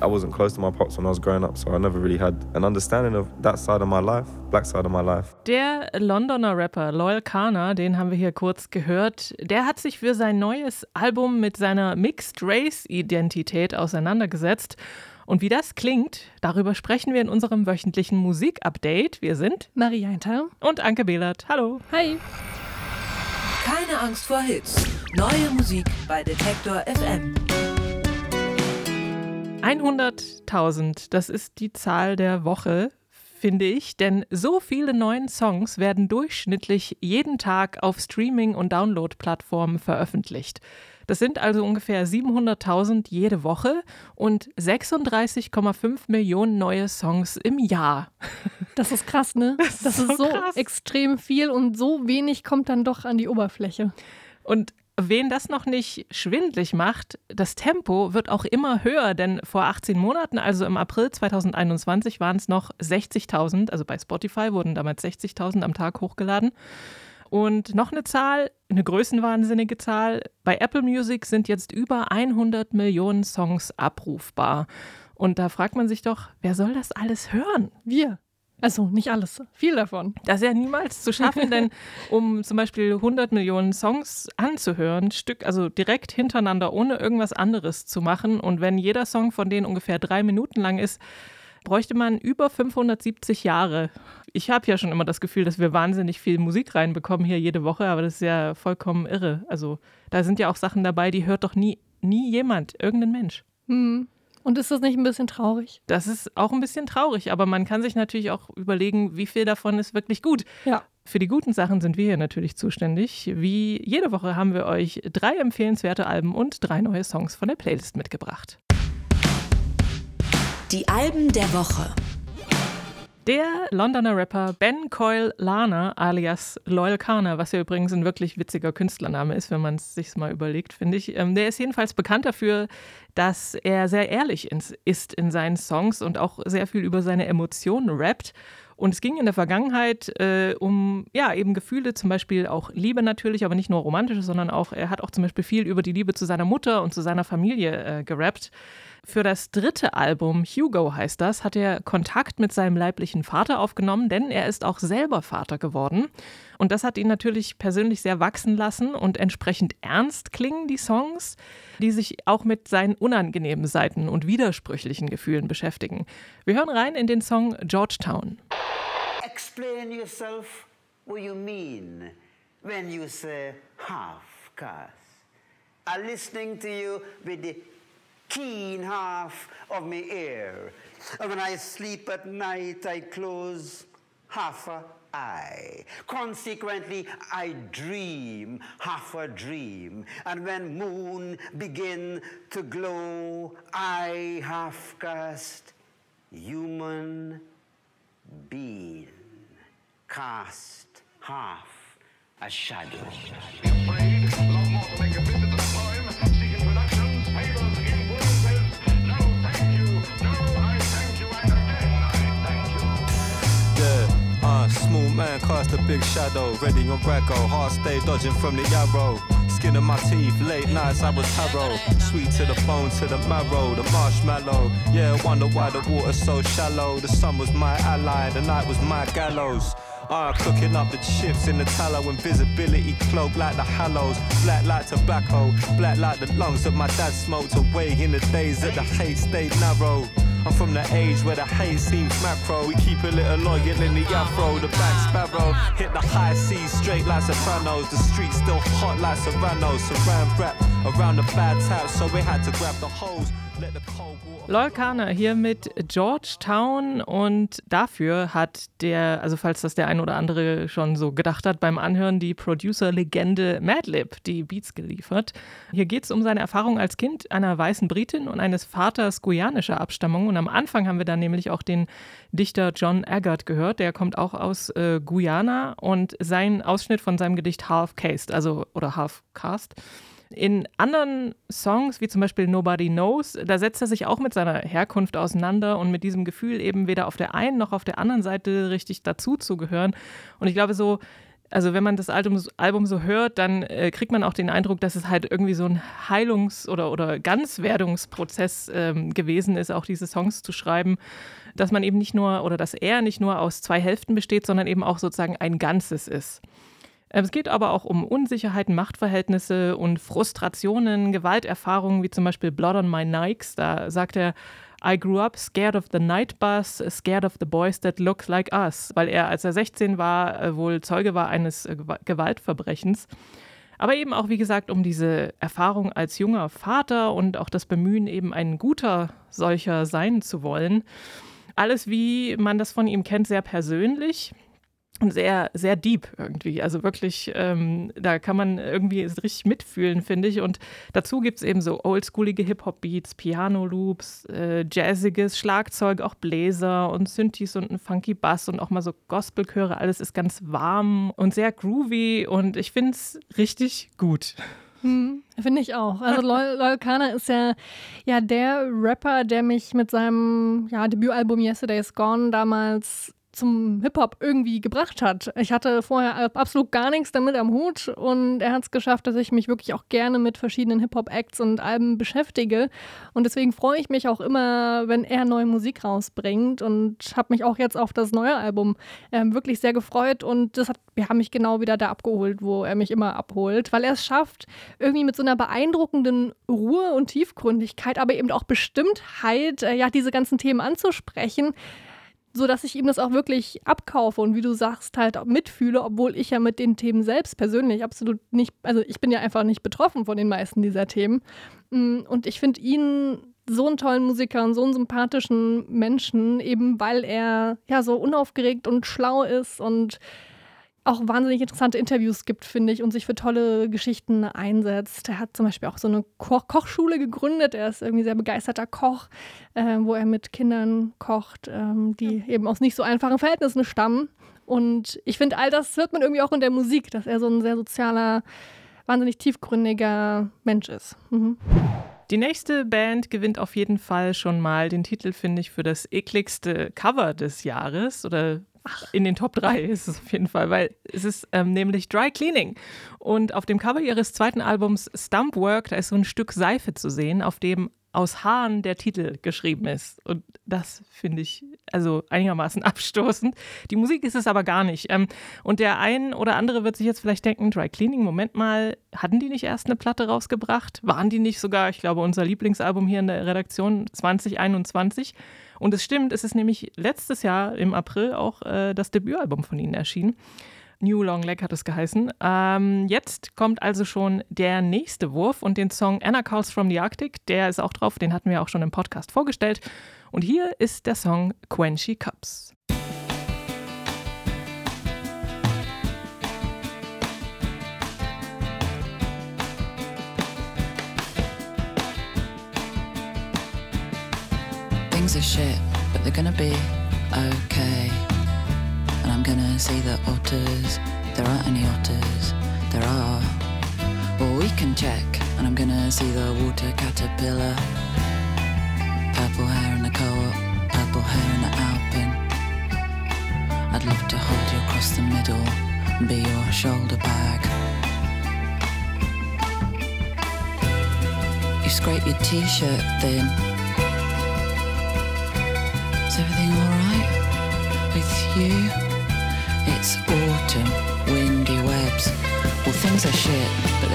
I wasn't close to my pops when I was growing up, so I never really had an understanding of that side of my life, black side of my life. Der Londoner Rapper Loyal Kana, den haben wir hier kurz gehört, der hat sich für sein neues Album mit seiner Mixed Race Identität auseinandergesetzt. Und wie das klingt, darüber sprechen wir in unserem wöchentlichen Musikupdate. Wir sind Maria Hinter und Anke Behlert. Hallo. Hi. Keine Angst vor Hits. Neue Musik bei Detektor FM. 100.000, das ist die Zahl der Woche, finde ich, denn so viele neue Songs werden durchschnittlich jeden Tag auf Streaming- und Download-Plattformen veröffentlicht. Das sind also ungefähr 700.000 jede Woche und 36,5 Millionen neue Songs im Jahr. Das ist krass, ne? Das, das ist so, so extrem viel und so wenig kommt dann doch an die Oberfläche. Und Wen das noch nicht schwindlig macht, das Tempo wird auch immer höher, denn vor 18 Monaten, also im April 2021, waren es noch 60.000, also bei Spotify wurden damals 60.000 am Tag hochgeladen. Und noch eine Zahl, eine größenwahnsinnige Zahl, bei Apple Music sind jetzt über 100 Millionen Songs abrufbar. Und da fragt man sich doch, wer soll das alles hören? Wir. Also nicht alles, viel davon. Das ist ja niemals zu schaffen, denn um zum Beispiel 100 Millionen Songs anzuhören, Stück, also direkt hintereinander, ohne irgendwas anderes zu machen, und wenn jeder Song von denen ungefähr drei Minuten lang ist, bräuchte man über 570 Jahre. Ich habe ja schon immer das Gefühl, dass wir wahnsinnig viel Musik reinbekommen hier jede Woche, aber das ist ja vollkommen irre. Also da sind ja auch Sachen dabei, die hört doch nie, nie jemand, irgendein Mensch. Hm. Und ist das nicht ein bisschen traurig? Das ist auch ein bisschen traurig, aber man kann sich natürlich auch überlegen, wie viel davon ist wirklich gut. Ja. Für die guten Sachen sind wir hier natürlich zuständig. Wie jede Woche haben wir euch drei empfehlenswerte Alben und drei neue Songs von der Playlist mitgebracht. Die Alben der Woche. Der Londoner Rapper Ben Coyle Lana alias Loyal Kana, was ja übrigens ein wirklich witziger Künstlername ist, wenn man es sich mal überlegt, finde ich. Ähm, der ist jedenfalls bekannt dafür, dass er sehr ehrlich ist in seinen Songs und auch sehr viel über seine Emotionen rappt. Und es ging in der Vergangenheit äh, um ja eben Gefühle, zum Beispiel auch Liebe natürlich, aber nicht nur romantische, sondern auch er hat auch zum Beispiel viel über die Liebe zu seiner Mutter und zu seiner Familie äh, gerappt. Für das dritte Album, Hugo heißt das, hat er Kontakt mit seinem leiblichen Vater aufgenommen, denn er ist auch selber Vater geworden. Und das hat ihn natürlich persönlich sehr wachsen lassen und entsprechend ernst klingen die Songs, die sich auch mit seinen unangenehmen Seiten und widersprüchlichen Gefühlen beschäftigen. Wir hören rein in den Song Georgetown. Explain yourself what you mean when you say half caste. I'm listening to you with the keen half of my ear. And when I sleep at night, I close half a eye. Consequently, I dream half a dream. And when moon begin to glow, I half cast human being, cast half a shadow. Man cast a big shadow, ready on Braco. Heart stay dodging from the yarrow. Skin of my teeth, late nights I was tarot. Sweet to the bone, to the marrow, the marshmallow. Yeah, wonder why the water's so shallow. The sun was my ally, the night was my gallows. Ah, cooking up the chips in the tallow, invisibility cloak like the hallows. Black like tobacco, black like the lungs that my dad smoked away in the days that the hate stayed narrow. I'm from the age where the hate seems macro. We keep a little loyal in the afro. The back sparrow hit the high seas straight like sopranos. The streets still hot like serranos. Saran wrap around the bad tap, so we had to grab the hose. Lol Kana hier mit Georgetown und dafür hat der, also falls das der ein oder andere schon so gedacht hat, beim Anhören die Producer-Legende Madlib die Beats geliefert. Hier geht es um seine Erfahrung als Kind einer weißen Britin und eines Vaters guyanischer Abstammung und am Anfang haben wir dann nämlich auch den Dichter John Eggert gehört, der kommt auch aus äh, Guyana und sein Ausschnitt von seinem Gedicht Half Cast, also oder Half Cast in anderen Songs, wie zum Beispiel Nobody Knows, da setzt er sich auch mit seiner Herkunft auseinander und mit diesem Gefühl, eben weder auf der einen noch auf der anderen Seite richtig dazu zu gehören. Und ich glaube, so also wenn man das Album, Album so hört, dann äh, kriegt man auch den Eindruck, dass es halt irgendwie so ein Heilungs- oder, oder Ganzwerdungsprozess ähm, gewesen ist, auch diese Songs zu schreiben, dass man eben nicht nur oder dass er nicht nur aus zwei Hälften besteht, sondern eben auch sozusagen ein Ganzes ist. Ähm, es geht aber auch um Unsicherheiten, Machtverhältnisse und Frustrationen, Gewalterfahrungen, wie zum Beispiel Blood on My Nikes. Da sagt er, I grew up scared of the night bus, scared of the boys that look like us, weil er, als er 16 war, äh, wohl Zeuge war eines äh, Gewaltverbrechens. Aber eben auch, wie gesagt, um diese Erfahrung als junger Vater und auch das Bemühen, eben ein guter solcher sein zu wollen. Alles, wie man das von ihm kennt, sehr persönlich sehr, sehr deep irgendwie. Also wirklich, ähm, da kann man irgendwie richtig mitfühlen, finde ich. Und dazu gibt es eben so oldschoolige Hip-Hop-Beats, Piano-Loops, äh, jazziges Schlagzeug, auch Bläser und Synthes und ein funky Bass und auch mal so Gospelchöre. Alles ist ganz warm und sehr groovy und ich finde es richtig gut. Hm, Finde ich auch. Also Loyal Kana ist ja, ja der Rapper, der mich mit seinem ja, Debütalbum Yesterday's Gone damals zum Hip-Hop irgendwie gebracht hat. Ich hatte vorher absolut gar nichts damit am Hut und er hat es geschafft, dass ich mich wirklich auch gerne mit verschiedenen Hip-Hop-Acts und Alben beschäftige. Und deswegen freue ich mich auch immer, wenn er neue Musik rausbringt und habe mich auch jetzt auf das neue Album äh, wirklich sehr gefreut und das hat, wir haben mich genau wieder da abgeholt, wo er mich immer abholt, weil er es schafft, irgendwie mit so einer beeindruckenden Ruhe und Tiefgründigkeit, aber eben auch Bestimmtheit, äh, ja, diese ganzen Themen anzusprechen so dass ich ihm das auch wirklich abkaufe und wie du sagst, halt auch mitfühle, obwohl ich ja mit den Themen selbst persönlich absolut nicht, also ich bin ja einfach nicht betroffen von den meisten dieser Themen. Mm, und ich finde ihn so einen tollen Musiker und so einen sympathischen Menschen, eben weil er ja so unaufgeregt und schlau ist und auch wahnsinnig interessante Interviews gibt, finde ich, und sich für tolle Geschichten einsetzt. Er hat zum Beispiel auch so eine Ko Kochschule gegründet. Er ist irgendwie sehr begeisterter Koch, äh, wo er mit Kindern kocht, ähm, die eben aus nicht so einfachen Verhältnissen stammen. Und ich finde, all das hört man irgendwie auch in der Musik, dass er so ein sehr sozialer, wahnsinnig tiefgründiger Mensch ist. Mhm. Die nächste Band gewinnt auf jeden Fall schon mal den Titel, finde ich, für das ekligste Cover des Jahres oder in den Top 3 ist es auf jeden Fall, weil es ist ähm, nämlich Dry Cleaning. Und auf dem Cover ihres zweiten Albums Stump Work, da ist so ein Stück Seife zu sehen, auf dem aus Haaren der Titel geschrieben ist. Und das finde ich also einigermaßen abstoßend. Die Musik ist es aber gar nicht. Ähm, und der ein oder andere wird sich jetzt vielleicht denken, Dry Cleaning, Moment mal, hatten die nicht erst eine Platte rausgebracht? Waren die nicht sogar, ich glaube, unser Lieblingsalbum hier in der Redaktion 2021? Und es stimmt, es ist nämlich letztes Jahr im April auch äh, das Debütalbum von ihnen erschienen. New Long Leg hat es geheißen. Ähm, jetzt kommt also schon der nächste Wurf und den Song Anna Calls from the Arctic, der ist auch drauf, den hatten wir auch schon im Podcast vorgestellt. Und hier ist der Song Quenchy Cups. Things are shit, but they're gonna be okay. I'm gonna see the otters. There aren't any otters. There are. Well, we can check. And I'm gonna see the water caterpillar. Purple hair in the co-op. Purple hair in the Alpine. I'd love to hold you across the middle and be your shoulder bag. You scrape your t-shirt thin.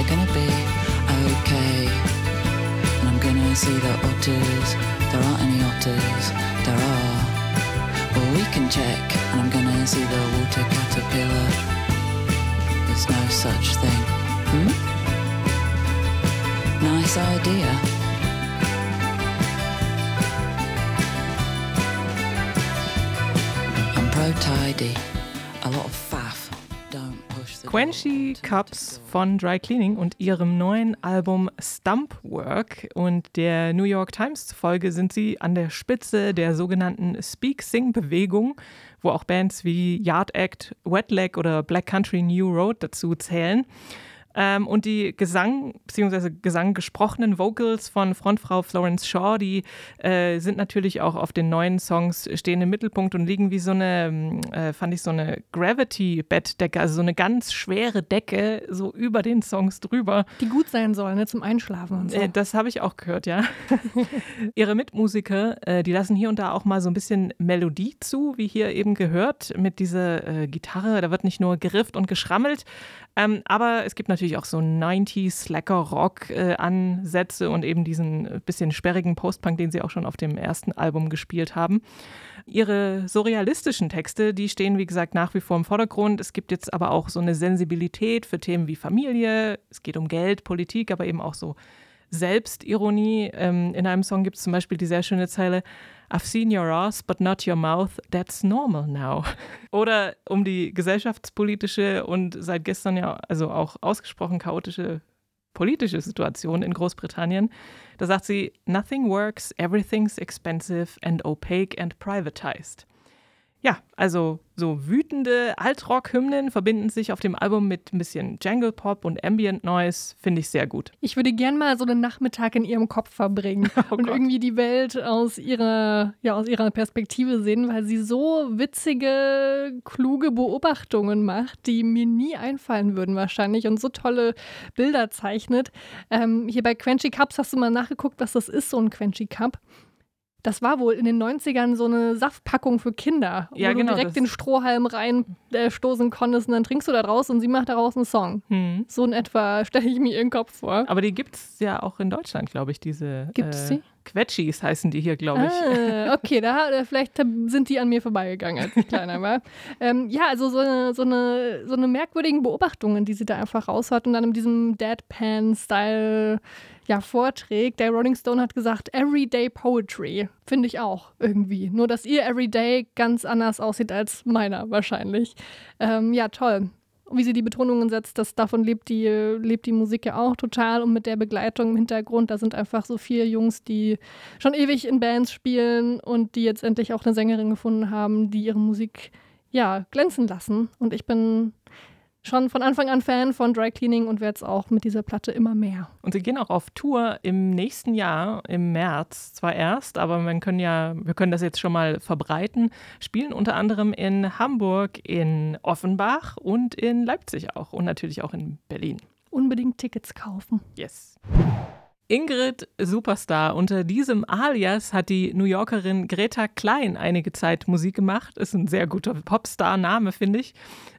They're gonna be okay. And I'm gonna see the otters. There aren't any otters. There are. Well, we can check, and I'm gonna see the water caterpillar. There's no such thing. Hmm? Nice idea. I'm pro tidy. Quenchy Cups von Dry Cleaning und ihrem neuen Album Stump Work. Und der New York Times zufolge sind sie an der Spitze der sogenannten Speak-Sing-Bewegung, wo auch Bands wie Yard Act, Wet Leg oder Black Country New Road dazu zählen. Ähm, und die Gesang, beziehungsweise Gesang gesprochenen Vocals von Frontfrau Florence Shaw, die äh, sind natürlich auch auf den neuen Songs stehen im Mittelpunkt und liegen wie so eine, äh, fand ich so eine Gravity-Bettdecke, also so eine ganz schwere Decke so über den Songs drüber. Die gut sein soll, ne, zum Einschlafen und so. Äh, das habe ich auch gehört, ja. Ihre Mitmusiker, äh, die lassen hier und da auch mal so ein bisschen Melodie zu, wie hier eben gehört, mit dieser äh, Gitarre. Da wird nicht nur gerifft und geschrammelt, ähm, aber es gibt natürlich auch so 90s Slacker-Rock-Ansätze und eben diesen bisschen sperrigen Postpunk, den sie auch schon auf dem ersten Album gespielt haben. Ihre surrealistischen Texte, die stehen, wie gesagt, nach wie vor im Vordergrund. Es gibt jetzt aber auch so eine Sensibilität für Themen wie Familie. Es geht um Geld, Politik, aber eben auch so Selbstironie. Ähm, in einem Song gibt es zum Beispiel die sehr schöne Zeile: I've seen your ass, but not your mouth. That's normal now. Oder um die gesellschaftspolitische und seit gestern ja also auch ausgesprochen chaotische politische Situation in Großbritannien. Da sagt sie: Nothing works, everything's expensive and opaque and privatized. Ja, also so wütende Altrock-Hymnen verbinden sich auf dem Album mit ein bisschen Jangle Pop und Ambient Noise, finde ich sehr gut. Ich würde gern mal so einen Nachmittag in ihrem Kopf verbringen Oh und Gott. irgendwie die Welt aus ihrer, ja, aus ihrer Perspektive sehen, weil sie so witzige, kluge Beobachtungen macht, die mir nie einfallen würden wahrscheinlich und so tolle Bilder zeichnet. Ähm, hier bei Quenchy Cups hast du mal nachgeguckt, was das ist, so ein Quenchy Cup. Das war wohl in den 90ern so eine Saftpackung für Kinder, Ja, wo genau, du direkt den Strohhalm reinstoßen konntest und dann trinkst du da draus und sie macht daraus einen Song. Hm. So in etwa stelle ich mir ihren Kopf vor. Aber die gibt es ja auch in Deutschland, glaube ich, diese. Gibt's äh, die? Quetschis heißen die hier, glaube ich. Ah, okay, da, vielleicht sind die an mir vorbeigegangen, als ich kleiner war. ähm, ja, also so eine, so, eine, so eine merkwürdigen Beobachtungen, die sie da einfach raushaut und dann in diesem Deadpan-Style ja, vorträgt. Der Rolling Stone hat gesagt, Everyday Poetry. Finde ich auch irgendwie. Nur, dass ihr Everyday ganz anders aussieht als meiner wahrscheinlich. Ähm, ja, toll. Wie sie die Betonungen setzt, das davon lebt die, lebt die Musik ja auch total und mit der Begleitung im Hintergrund, da sind einfach so vier Jungs, die schon ewig in Bands spielen und die jetzt endlich auch eine Sängerin gefunden haben, die ihre Musik ja glänzen lassen. Und ich bin schon von Anfang an Fan von Dry Cleaning und werde es auch mit dieser Platte immer mehr. Und sie gehen auch auf Tour im nächsten Jahr, im März zwar erst, aber man können ja, wir können das jetzt schon mal verbreiten, spielen unter anderem in Hamburg, in Offenbach und in Leipzig auch und natürlich auch in Berlin. Unbedingt Tickets kaufen. Yes. Ingrid Superstar. Unter diesem Alias hat die New Yorkerin Greta Klein einige Zeit Musik gemacht. Ist ein sehr guter Popstar-Name, finde ich.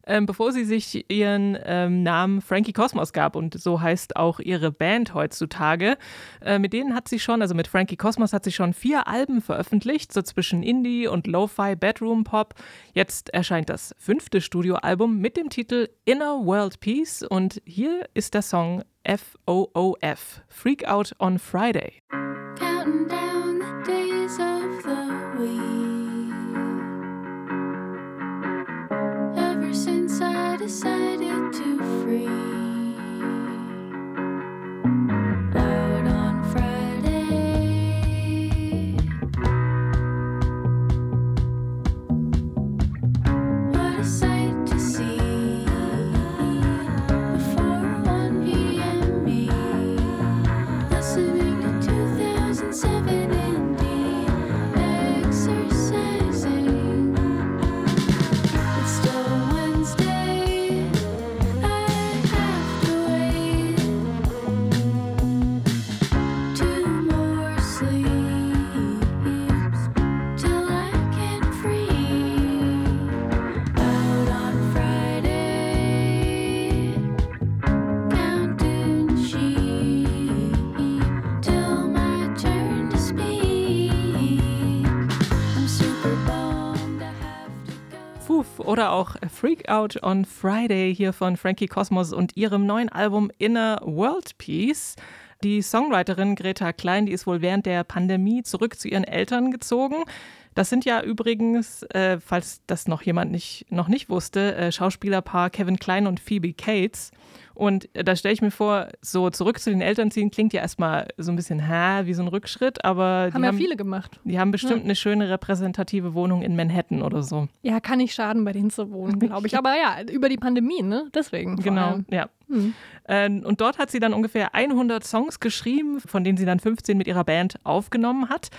Ähm, bevor sie sich ihren ähm, Namen Frankie Cosmos gab und so heißt auch ihre Band heutzutage. Äh, mit denen hat sie schon, also mit Frankie Cosmos hat sie schon vier Alben veröffentlicht, so zwischen Indie und Lo-Fi Bedroom Pop. Jetzt erscheint das fünfte Studioalbum mit dem Titel Inner World Peace und hier ist der Song FOOF, Freak Out on Friday. Counting down decided to free. Oder auch Freak Out on Friday hier von Frankie Cosmos und ihrem neuen Album Inner World Peace. Die Songwriterin Greta Klein, die ist wohl während der Pandemie zurück zu ihren Eltern gezogen. Das sind ja übrigens, äh, falls das noch jemand nicht, noch nicht wusste, äh, Schauspielerpaar Kevin Klein und Phoebe Cates. Und da stelle ich mir vor, so zurück zu den Eltern ziehen klingt ja erstmal so ein bisschen, hä, wie so ein Rückschritt, aber Haben ja haben, viele gemacht. die haben bestimmt Ja. eine schöne repräsentative Wohnung in Manhattan oder so. Ja, kann nicht schaden, bei denen zu wohnen, glaube ich. Aber ja, über die Pandemie, ne? Deswegen. Genau, allem. ja. Mhm. Und dort hat sie dann ungefähr 100 Songs geschrieben, von denen sie dann 15 mit ihrer Band aufgenommen hat.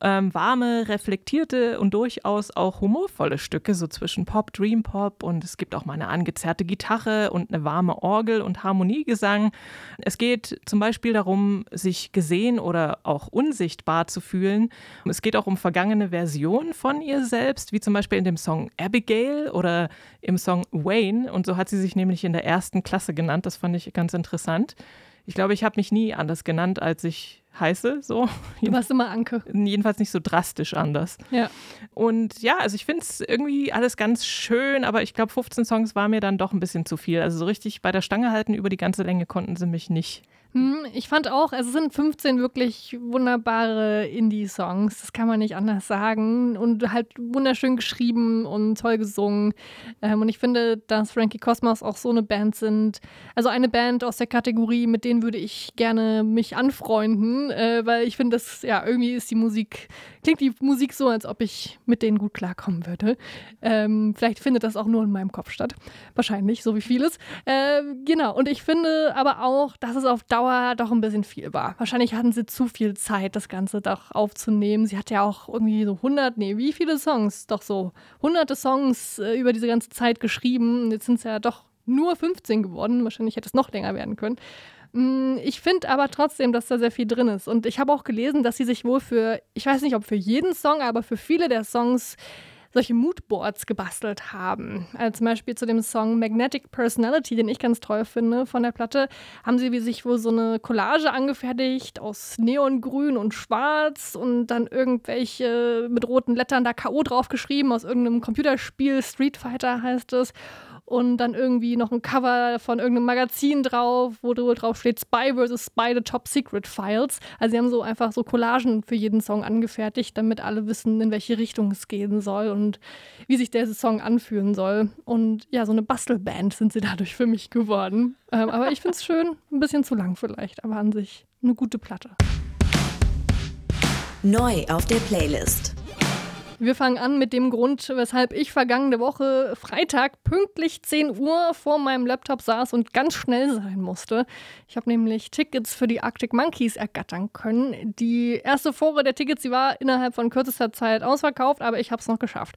Ähm, warme, reflektierte und durchaus auch humorvolle Stücke, so zwischen Pop, Dream Pop und es gibt auch mal eine angezerrte Gitarre und eine warme Orgel und Harmoniegesang. Es geht zum Beispiel darum, sich gesehen oder auch unsichtbar zu fühlen. Es geht auch um vergangene Versionen von ihr selbst, wie zum Beispiel in dem Song Abigail oder im Song Wayne. Und so hat sie sich nämlich in der ersten Klasse genannt. Das fand ich ganz interessant. Ich glaube, ich habe mich nie anders genannt, als ich heiße. So. Du warst immer Anke. Jedenfalls nicht so drastisch anders. Ja. Und ja, also ich finde es irgendwie alles ganz schön, aber ich glaube, 15 Songs war mir dann doch ein bisschen zu viel. Also so richtig bei der Stange halten über die ganze Länge konnten sie mich nicht. Hm, Ich fand auch, es sind 15 wirklich wunderbare Indie-Songs, das kann man nicht anders sagen. Und halt wunderschön geschrieben und toll gesungen. Ähm, und ich finde, dass Frankie Cosmos auch so eine Band sind. Also eine Band aus der Kategorie, mit denen würde ich gerne mich anfreunden, äh, weil ich finde, dass ja irgendwie ist die Musik, klingt die Musik so, als ob ich mit denen gut klarkommen würde. Ähm, vielleicht findet das auch nur in meinem Kopf statt. Wahrscheinlich, so wie vieles. Ähm, genau, und ich finde aber auch, dass es auf Dauer doch ein bisschen viel war. Wahrscheinlich hatten sie zu viel Zeit, das Ganze doch aufzunehmen. Sie hat ja auch irgendwie so 100, nee, wie viele Songs? Doch so hunderte Songs äh, über diese ganze Zeit geschrieben. Jetzt sind es ja doch nur 15 geworden. Wahrscheinlich hätte es noch länger werden können. Mm, Ich finde aber trotzdem, dass da sehr viel drin ist. Und ich habe auch gelesen, dass sie sich wohl für, ich weiß nicht, ob für jeden Song, aber für viele der Songs solche Moodboards gebastelt haben. Also zum Beispiel zu dem Song Magnetic Personality, den ich ganz toll finde von der Platte, haben sie wie sich wohl so eine Collage angefertigt aus Neongrün und Schwarz und dann irgendwelche mit roten Lettern da K.O. draufgeschrieben aus irgendeinem Computerspiel, Street Fighter heißt es. Und dann irgendwie noch ein Cover von irgendeinem Magazin drauf, wo drauf steht Spy vs. Spy, the Top Secret Files. Also sie haben so einfach so Collagen für jeden Song angefertigt, damit alle wissen, in welche Richtung es gehen soll und wie sich der Song anfühlen soll. Und ja, so eine Bastelband sind sie dadurch für mich geworden. Ähm, aber ich finde es schön, ein bisschen zu lang vielleicht, aber an sich eine gute Platte. Neu auf der Playlist. Wir fangen an mit dem Grund, weshalb ich vergangene Woche Freitag pünktlich 10 Uhr vor meinem Laptop saß und ganz schnell sein musste. Ich habe nämlich Tickets für die Arctic Monkeys ergattern können. Die erste Vorrat der Tickets, die war innerhalb von kürzester Zeit ausverkauft, aber ich habe es noch geschafft.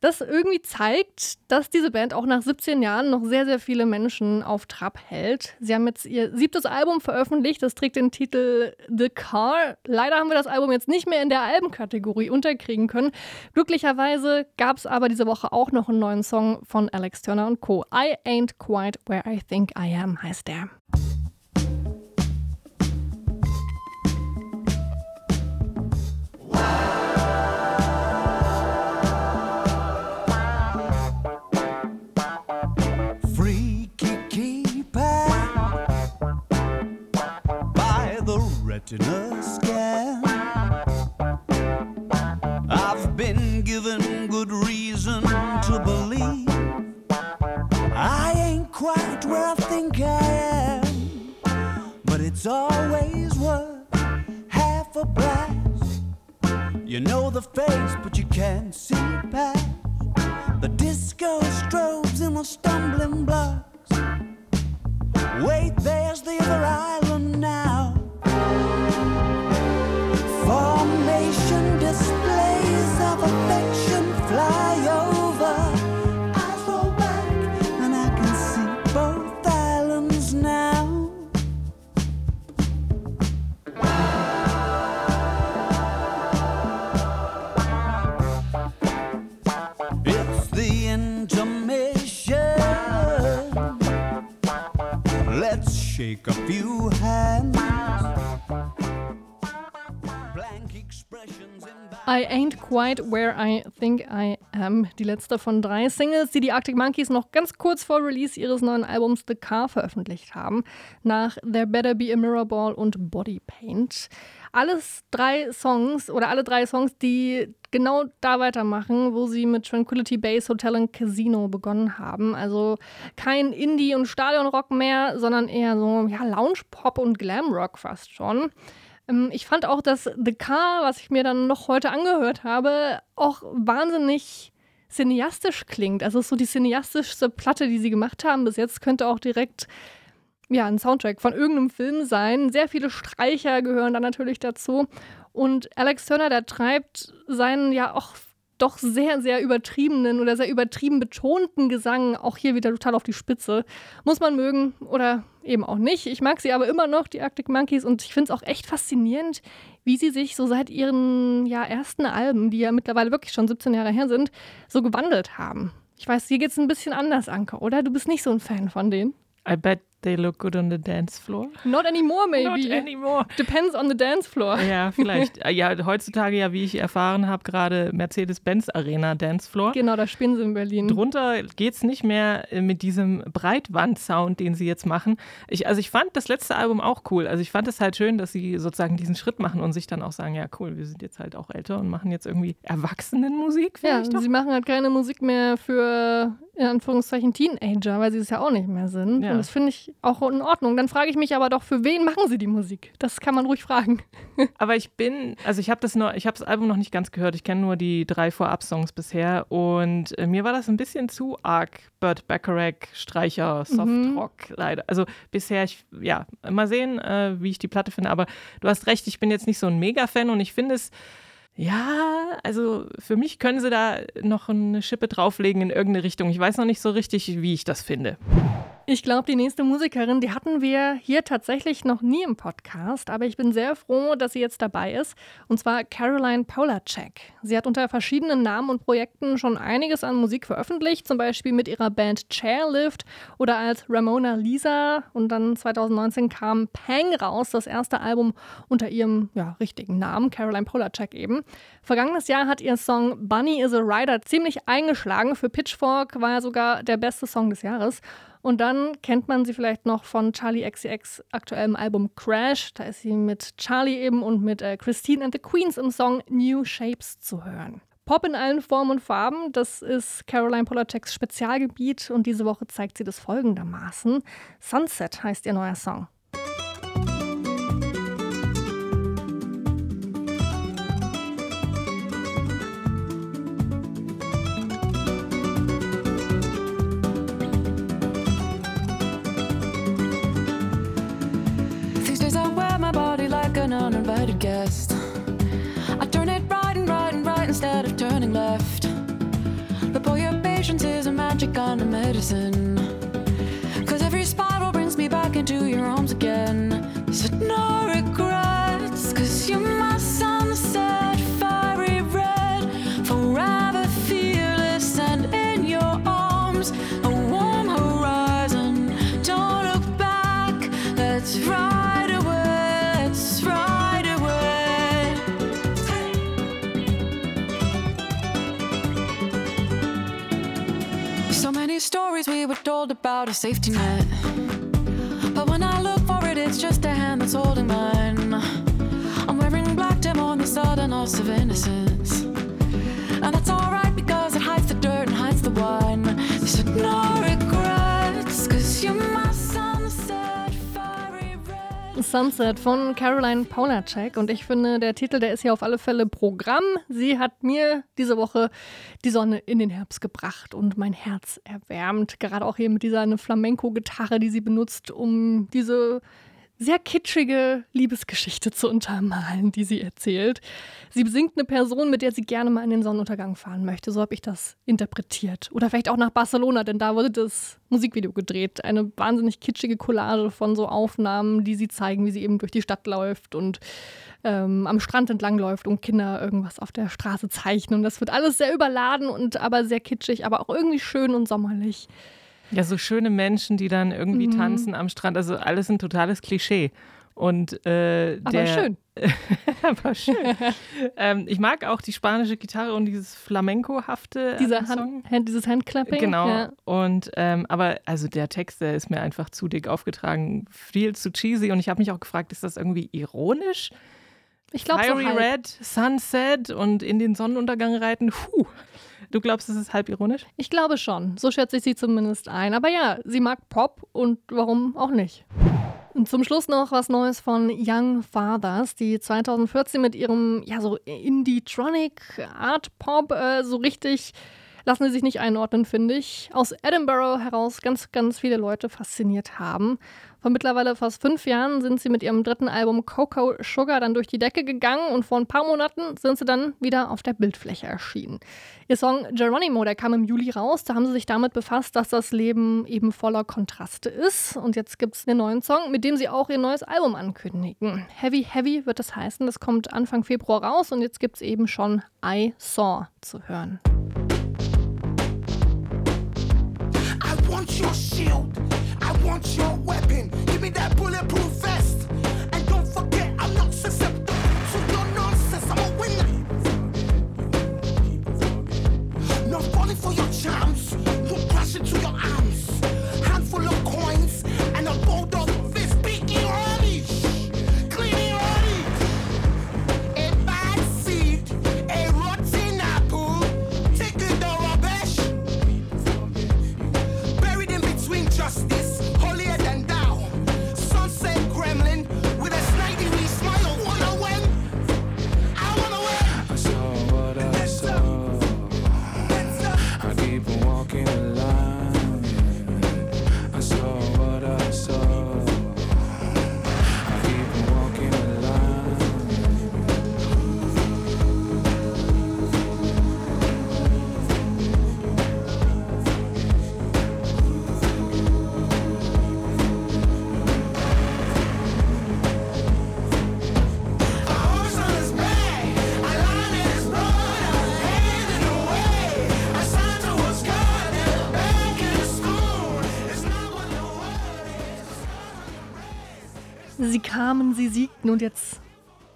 Das irgendwie zeigt, dass diese Band auch nach 17 Jahren noch sehr, sehr viele Menschen auf Trab hält. Sie haben jetzt ihr siebtes Album veröffentlicht, das trägt den Titel The Car. Leider haben wir das Album jetzt nicht mehr in der Albenkategorie unterkriegen können. Glücklicherweise gab es aber diese Woche auch noch einen neuen Song von Alex Turner und Co. I Ain't Quite Where I Think I Am heißt der. Freaky keeper always worth half a blast. You know the face, but you can't see past the disco strobes and the stumbling blocks. Wait, there's the other island shake a few hands. I Ain't Quite Where I Think I Am, die letzte von drei Singles, die die Arctic Monkeys noch ganz kurz vor Release ihres neuen Albums The Car veröffentlicht haben, nach There Better Be a Mirror Ball und Body Paint. Alles drei Songs oder alle drei Songs, die genau da weitermachen, wo sie mit Tranquility Base Hotel and Casino begonnen haben. Also kein Indie- und Stadionrock mehr, sondern eher so ja, Lounge-Pop und Glamrock fast schon. Ähm, Ich fand auch, dass The Car, was ich mir dann noch heute angehört habe, auch wahnsinnig cineastisch klingt. Also so die cineastischste Platte, die sie gemacht haben bis jetzt, könnte auch direkt ja, ein Soundtrack von irgendeinem Film sein. Sehr viele Streicher gehören da natürlich dazu. Und Alex Turner, der treibt seinen ja auch doch sehr, sehr übertriebenen oder sehr übertrieben betonten Gesang auch hier wieder total auf die Spitze. Muss man mögen oder eben auch nicht. Ich mag sie aber immer noch, die Arctic Monkeys, und ich finde es auch echt faszinierend, wie sie sich so seit ihren ja, ersten Alben, die ja mittlerweile wirklich schon 17 Jahre her sind, so gewandelt haben. Ich weiß, dir geht es ein bisschen anders, Anke, oder? Du bist nicht so ein Fan von denen. I bet they look good on the dance floor. Not anymore, maybe. Not anymore. Depends on the dance floor. Ja, vielleicht. Ja, heutzutage ja, wie ich erfahren habe, gerade Mercedes-Benz Arena Dancefloor. Genau, da spielen sie in Berlin. Drunter geht es nicht mehr äh, mit diesem Breitwand-Sound, den sie jetzt machen. Ich, also ich fand das letzte Album auch cool. Also ich fand es halt schön, dass sie sozusagen diesen Schritt machen und sich dann auch sagen, ja cool, wir sind jetzt halt auch älter und machen jetzt irgendwie Erwachsenenmusik. Ja, vielleicht doch. sie machen halt keine Musik mehr für, in Anführungszeichen, Teenager, weil sie es ja auch nicht mehr sind. Ja. Und das finde ich auch in Ordnung. Dann frage ich mich aber doch, für wen machen sie die Musik? Das kann man ruhig fragen. Aber ich bin, also ich habe das nur, ich habe das Album noch nicht ganz gehört. Ich kenne nur die drei Vorab-Songs bisher und äh, mir war das ein bisschen zu arg Burt Bacharach, Streicher, Softrock, leider. Also bisher, ich, ja, mal sehen, äh, wie ich die Platte finde. Aber du hast recht, ich bin jetzt nicht so ein Mega-Fan und ich finde es, ja, also für mich können sie da noch eine Schippe drauflegen in irgendeine Richtung. Ich weiß noch nicht so richtig, wie ich das finde. Ich glaube, die nächste Musikerin, die hatten wir hier tatsächlich noch nie im Podcast, aber ich bin sehr froh, dass sie jetzt dabei ist. Und zwar Caroline Polacek. Sie hat unter verschiedenen Namen und Projekten schon einiges an Musik veröffentlicht, zum Beispiel mit ihrer Band Chairlift oder als Ramona Lisa. Und dann 2019 kam Pang raus, das erste Album unter ihrem ja, richtigen Namen, Caroline Polacek eben. Vergangenes Jahr hat ihr Song Bunny is a Rider ziemlich eingeschlagen. Für Pitchfork war er sogar der beste Song des Jahres. Und dann kennt man sie vielleicht noch von Charlie XCX aktuellem Album Crash. Da ist sie mit Charlie eben und mit äh, Christine and the Queens im Song New Shapes zu hören. Pop in allen Formen und Farben, das ist Caroline Polaceks Spezialgebiet und diese Woche zeigt sie das folgendermaßen. Sunset heißt ihr neuer Song. Instead of turning left. But boy, your patience is a magic kind of medicine. Cause every spiral brings me back into your arms told about a safety net. But when I look for it, it's just a hand that's holding mine. I'm wearing black to mourn the sudden loss of innocence. And that's alright because it hides the dirt and hides the wine. No regrets, Sunset von Caroline Polacek. Und ich finde, der Titel, der ist ja auf alle Fälle Programm. Sie hat mir diese Woche die Sonne in den Herbst gebracht und mein Herz erwärmt. Gerade auch hier mit dieser Flamenco-Gitarre, die sie benutzt, um diese sehr kitschige Liebesgeschichte zu untermalen, die sie erzählt. Sie besingt eine Person, mit der sie gerne mal in den Sonnenuntergang fahren möchte. So habe ich das interpretiert. Oder vielleicht auch nach Barcelona, denn da wurde das Musikvideo gedreht. Eine wahnsinnig kitschige Collage von so Aufnahmen, die sie zeigen, wie sie eben durch die Stadt läuft und ähm, am Strand entlang läuft und Kinder irgendwas auf der Straße zeichnen. Und das wird alles sehr überladen und aber sehr kitschig, aber auch irgendwie schön und sommerlich. Ja, so schöne Menschen, die dann irgendwie Mhm. tanzen am Strand. Also alles ein totales Klischee. Und äh, Aber der, schön. Aber schön. ähm, ich mag auch die spanische Gitarre und dieses Flamenco-hafte. dem Song. Hand, Hand, dieses Handclapping. Genau. Ja. Und ähm, aber also der Text, der ist mir einfach zu dick aufgetragen, viel zu cheesy. Und ich habe mich auch gefragt, ist das irgendwie ironisch? Ich glaube so Fiery. Red, Sunset und in den Sonnenuntergang reiten. Puh. Du glaubst, es ist halb ironisch? Ich glaube schon. So schätze ich sie zumindest ein. Aber ja, sie mag Pop und warum auch nicht. Und zum Schluss noch was Neues von Young Fathers, die 2014 mit ihrem, ja, so Indie-Tronic Art Pop äh, so richtig lassen sie sich nicht einordnen, finde ich. Aus Edinburgh heraus ganz, ganz viele Leute fasziniert haben. Vor mittlerweile fast fünf Jahren sind sie mit ihrem dritten Album Cocoa Sugar dann durch die Decke gegangen und vor ein paar Monaten sind sie dann wieder auf der Bildfläche erschienen. Ihr Song Geronimo, der kam im Juli raus, da haben sie sich damit befasst, dass das Leben eben voller Kontraste ist. Und jetzt gibt es einen neuen Song, mit dem sie auch ihr neues Album ankündigen. Heavy Heavy wird das heißen, das kommt Anfang Februar raus und jetzt gibt es eben schon I Saw zu hören. Want your shield. I want your weapon. Give me that bulletproof vest. And don't forget, I'm not susceptible to your nonsense. I'm a winner. Not falling for your charms. Sie kamen, sie siegten und jetzt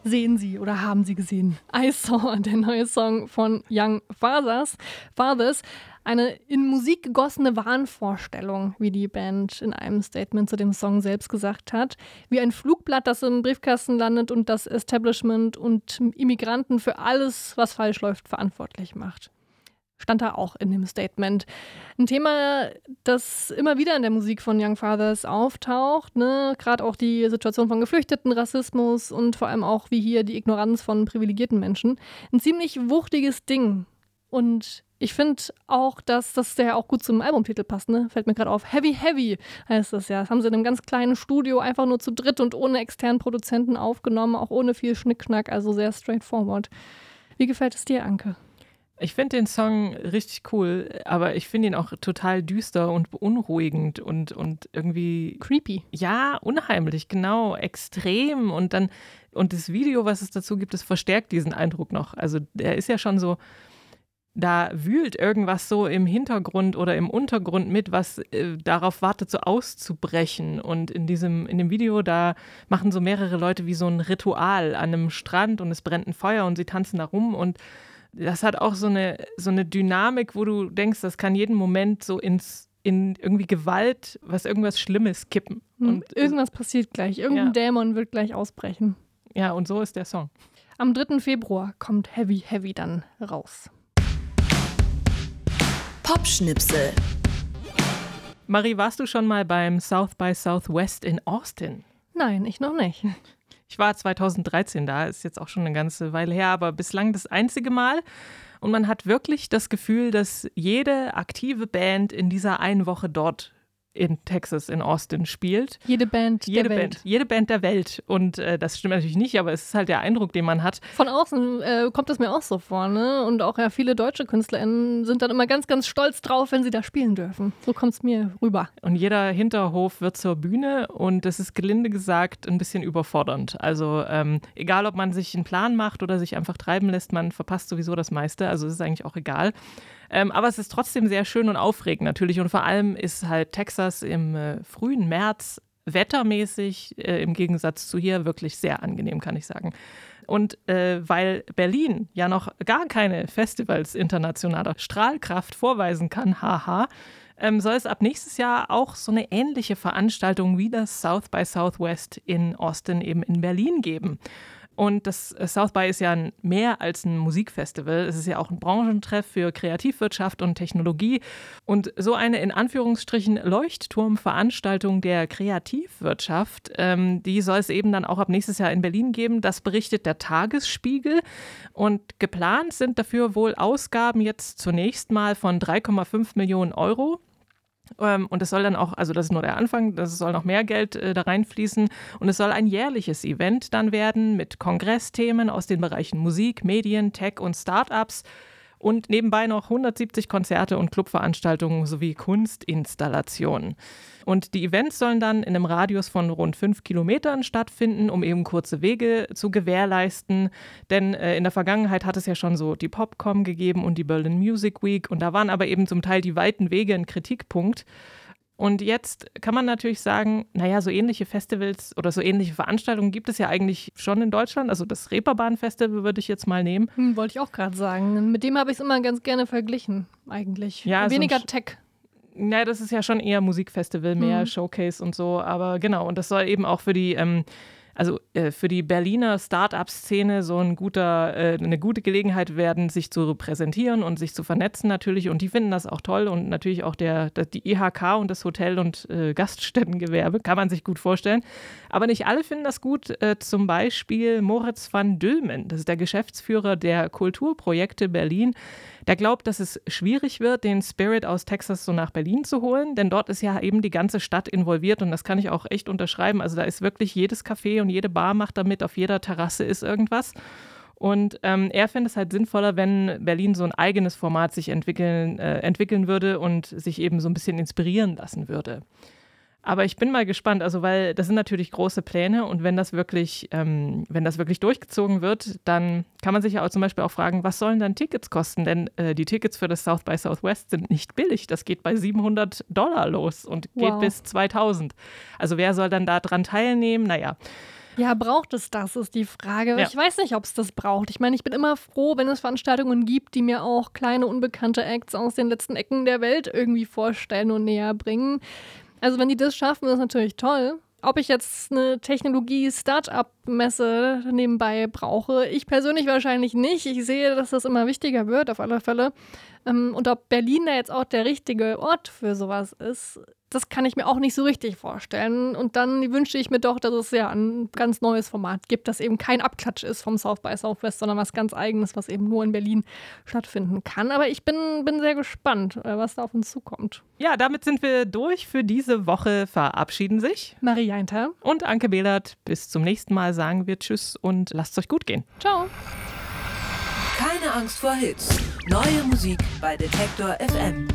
sehen sie oder haben sie gesehen. I Saw, der neue Song von Young Fathers. Fathers. Eine in Musik gegossene Wahnvorstellung, wie die Band in einem Statement zu dem Song selbst gesagt hat. Wie ein Flugblatt, das im Briefkasten landet und das Establishment und Immigranten für alles, was falsch läuft, verantwortlich macht stand da auch in dem Statement. Ein Thema, das immer wieder in der Musik von Young Fathers auftaucht, ne? gerade auch die Situation von Geflüchteten, Rassismus und vor allem auch wie hier die Ignoranz von privilegierten Menschen. Ein ziemlich wuchtiges Ding. Und ich finde auch, dass das ja auch gut zum Albumtitel passt, ne? Fällt mir gerade auf. Heavy Heavy heißt das ja. Das haben sie in einem ganz kleinen Studio einfach nur zu dritt und ohne externen Produzenten aufgenommen, auch ohne viel Schnickschnack, also sehr straightforward. Wie gefällt es dir, Anke? Ich finde den Song richtig cool, aber ich finde ihn auch total düster und beunruhigend und, und irgendwie. Creepy. Ja, unheimlich, genau, extrem. Und dann, und das Video, was es dazu gibt, das verstärkt diesen Eindruck noch. Also der ist ja schon so, da wühlt irgendwas so im Hintergrund oder im Untergrund mit, was äh, darauf wartet, so auszubrechen. Und in diesem, in dem Video, da machen so mehrere Leute wie so ein Ritual an einem Strand und es brennt ein Feuer und sie tanzen da rum und das hat auch so eine, so eine Dynamik, wo du denkst, das kann jeden Moment so ins, in irgendwie Gewalt, was irgendwas Schlimmes kippen. Und Und irgendwas passiert gleich. Irgendein Ja. Dämon wird gleich ausbrechen. ja, und so ist der Song. Am 3. Februar kommt Heavy Heavy dann raus. Popschnipsel. Marie, warst du schon mal beim South by Southwest in Austin? Nein, ich noch nicht. Ich war 2013 da, ist jetzt auch schon eine ganze Weile her, aber bislang das einzige Mal. Und man hat wirklich das Gefühl, dass jede aktive Band in dieser einen Woche dort in Texas, in Austin spielt. Jede Band Jede der Band, Welt. jede Band der Welt. Und äh, das stimmt natürlich nicht, aber es ist halt der Eindruck, den man hat. Von außen äh, kommt es mir auch so vor, ne? Und auch ja viele deutsche KünstlerInnen sind dann immer ganz, ganz stolz drauf, wenn sie da spielen dürfen. So kommt es mir rüber. Und jeder Hinterhof wird zur Bühne und das ist gelinde gesagt ein bisschen überfordernd. Also ähm, egal, ob man sich einen Plan macht oder sich einfach treiben lässt, man verpasst sowieso das meiste. Also es ist eigentlich auch egal. Ähm, aber es ist trotzdem sehr schön und aufregend natürlich. Und vor allem ist halt Texas im äh, frühen März wettermäßig äh, im Gegensatz zu hier wirklich sehr angenehm, kann ich sagen. Und äh, weil Berlin ja noch gar keine Festivals internationaler Strahlkraft vorweisen kann, haha, ähm, soll es ab nächstes Jahr auch so eine ähnliche Veranstaltung wie das South by Southwest in Austin eben in Berlin geben. Und das äh, South by ist ja mehr als ein Musikfestival. Es ist ja auch ein Branchentreff für Kreativwirtschaft und Technologie. Und so eine in Anführungsstrichen Leuchtturmveranstaltung der Kreativwirtschaft, ähm, die soll es eben dann auch ab nächstes Jahr in Berlin geben. Das berichtet der Tagesspiegel. Und geplant sind dafür wohl Ausgaben jetzt zunächst mal von 3,5 Millionen Euro. Ähm, und es soll dann auch, also das ist nur der Anfang, es soll noch mehr Geld äh, da reinfließen. Und es soll ein jährliches Event dann werden mit Kongressthemen aus den Bereichen Musik, Medien, Tech und Startups. Und nebenbei noch 170 Konzerte und Clubveranstaltungen sowie Kunstinstallationen. Und die Events sollen dann in einem Radius von rund fünf Kilometern stattfinden, um eben kurze Wege zu gewährleisten. Denn äh, in der Vergangenheit hat es ja schon so die Popcom gegeben und die Berlin Music Week. Und da waren aber eben zum Teil die weiten Wege ein Kritikpunkt. Und jetzt kann man natürlich sagen, naja, so ähnliche Festivals oder so ähnliche Veranstaltungen gibt es ja eigentlich schon in Deutschland. Also das Reeperbahn-Festival würde ich jetzt mal nehmen. Hm, wollte ich auch gerade sagen. Mit dem habe ich es immer ganz gerne verglichen, eigentlich. Ja, so Weniger Sch- Tech. Naja, das ist ja schon eher Musikfestival, mehr Mhm. Showcase und so. Aber genau, und das soll eben auch für die, ähm, also äh, für die Berliner Start-up-Szene so ein guter, äh, eine gute Gelegenheit werden, sich zu präsentieren und sich zu vernetzen natürlich. Und die finden das auch toll und natürlich auch der, der die IHK und das Hotel- und äh, Gaststättengewerbe kann man sich gut vorstellen. Aber nicht alle finden das gut. Äh, zum Beispiel Moritz van Dülmen, das ist der Geschäftsführer der Kulturprojekte Berlin. Der glaubt, dass es schwierig wird, den Spirit aus Texas so nach Berlin zu holen, denn dort ist ja eben die ganze Stadt involviert und das kann ich auch echt unterschreiben. Also da ist wirklich jedes Café und jede Bar macht damit, auf jeder Terrasse ist irgendwas. Und ähm, er fände es halt sinnvoller, wenn Berlin so ein eigenes Format sich entwickeln, äh, entwickeln würde und sich eben so ein bisschen inspirieren lassen würde. Aber ich bin mal gespannt, also weil das sind natürlich große Pläne und wenn das wirklich, ähm, wenn das wirklich durchgezogen wird, dann kann man sich ja auch zum Beispiel auch fragen, was sollen dann Tickets kosten? Denn äh, die Tickets für das South by Southwest sind nicht billig. Das geht bei 700 Dollar los und geht Wow. bis 2000. Also wer soll dann da dran teilnehmen? Naja, Ja, braucht es das, ist die Frage. Ja. Ich weiß nicht, ob es das braucht. Ich meine, ich bin immer froh, wenn es Veranstaltungen gibt, die mir auch kleine, unbekannte Acts aus den letzten Ecken der Welt irgendwie vorstellen und näher bringen. Also, wenn die das schaffen, ist natürlich toll. Ob ich jetzt eine Technologie-Startup-Messe nebenbei brauche, ich persönlich wahrscheinlich nicht. Ich sehe, dass das immer wichtiger wird, auf alle Fälle. Ähm, Und ob Berlin da jetzt auch der richtige Ort für sowas ist, das kann ich mir auch nicht so richtig vorstellen. Und dann wünsche ich mir doch, dass es ja ein ganz neues Format gibt, das eben kein Abklatsch ist vom South by Southwest, sondern was ganz Eigenes, was eben nur in Berlin stattfinden kann. Aber ich bin, bin sehr gespannt, äh, was da auf uns zukommt. ja, damit sind wir durch für diese Woche. Verabschieden sich Marie Jainter und Anke Behlert. Bis zum nächsten Mal sagen wir Tschüss und lasst es euch gut gehen. Ciao. Keine Angst vor Hits. Neue Musik bei Detektor FM.